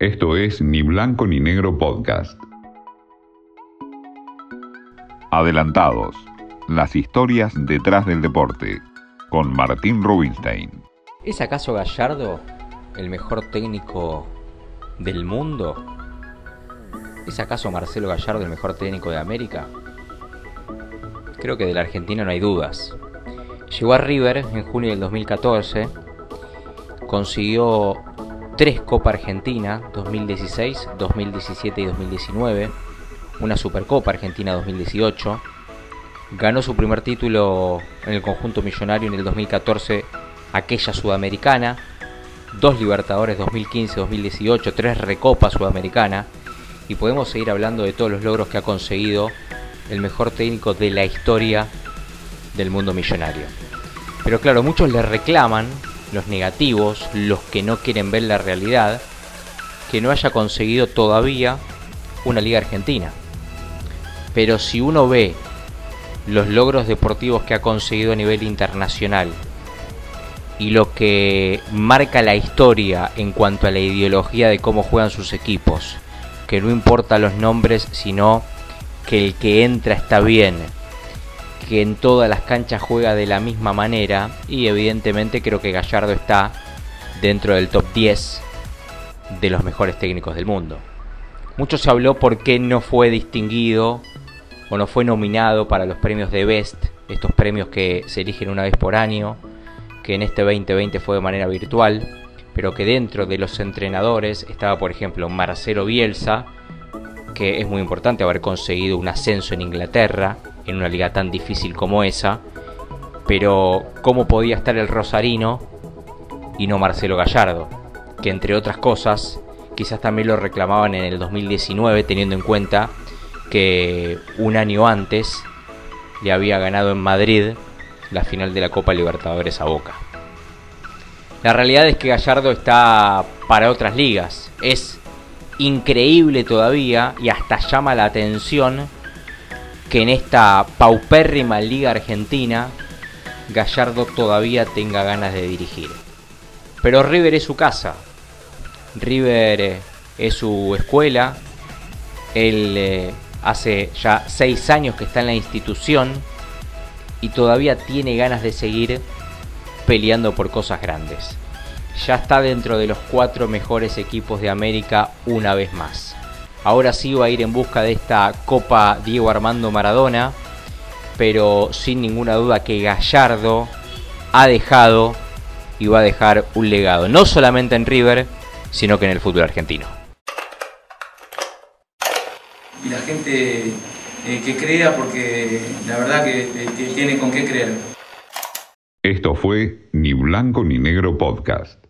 Esto es Ni Blanco ni Negro Podcast. Adelantados. Las historias detrás del deporte. Con Martín Rubinstein. ¿Es acaso Gallardo el mejor técnico del mundo? ¿Es acaso Marcelo Gallardo el mejor técnico de América? Creo que del argentino no hay dudas. Llegó a River en junio del 2014, consiguió tres Copa Argentina 2016, 2017 y 2019, una Supercopa Argentina 2018, ganó su primer título en el conjunto millonario en el 2014, aquella sudamericana, dos Libertadores 2015-2018, tres Recopas Sudamericana, y podemos seguir hablando de todos los logros que ha conseguido el mejor técnico de la historia del mundo millonario. Pero claro, muchos le reclaman los negativos, los que no quieren ver la realidad, que no haya conseguido todavía una liga argentina. Pero si uno ve los logros deportivos que ha conseguido a nivel internacional y lo que marca la historia en cuanto a la ideología de cómo juegan sus equipos, que no importa los nombres, sino que el que entra está bien, que en todas las canchas juega de la misma manera y evidentemente creo que Gallardo está dentro del top 10 de los mejores técnicos del mundo. Mucho se habló por qué no fue distinguido o no fue nominado para los premios de Best, estos premios que se eligen una vez por año, que en este 2020 fue de manera virtual, pero que dentro de los entrenadores estaba por ejemplo Marcelo Bielsa, que es muy importante haber conseguido un ascenso en Inglaterra, en una liga tan difícil como esa, pero ¿cómo podía estar el Rosarino y no Marcelo Gallardo? Que entre otras cosas, quizás también lo reclamaban en el 2019 teniendo en cuenta que un año antes le había ganado en Madrid la final de la Copa Libertadores a Boca. La realidad es que Gallardo está para otras ligas. Es increíble todavía y hasta llama la atención que en esta paupérrima liga argentina Gallardo todavía tenga ganas de dirigir. Pero River es su casa, River eh, es su escuela, él eh, hace ya seis años que está en la institución y todavía tiene ganas de seguir peleando por cosas grandes. Ya está dentro de los cuatro mejores equipos de América una vez más. Ahora sí va a ir en busca de esta Copa Diego Armando Maradona, pero sin ninguna duda que Gallardo ha dejado y va a dejar un legado, no solamente en River, sino que en el fútbol argentino. Y la gente eh, que crea, porque la verdad que, que tiene con qué creer. Esto fue Ni Blanco ni Negro Podcast.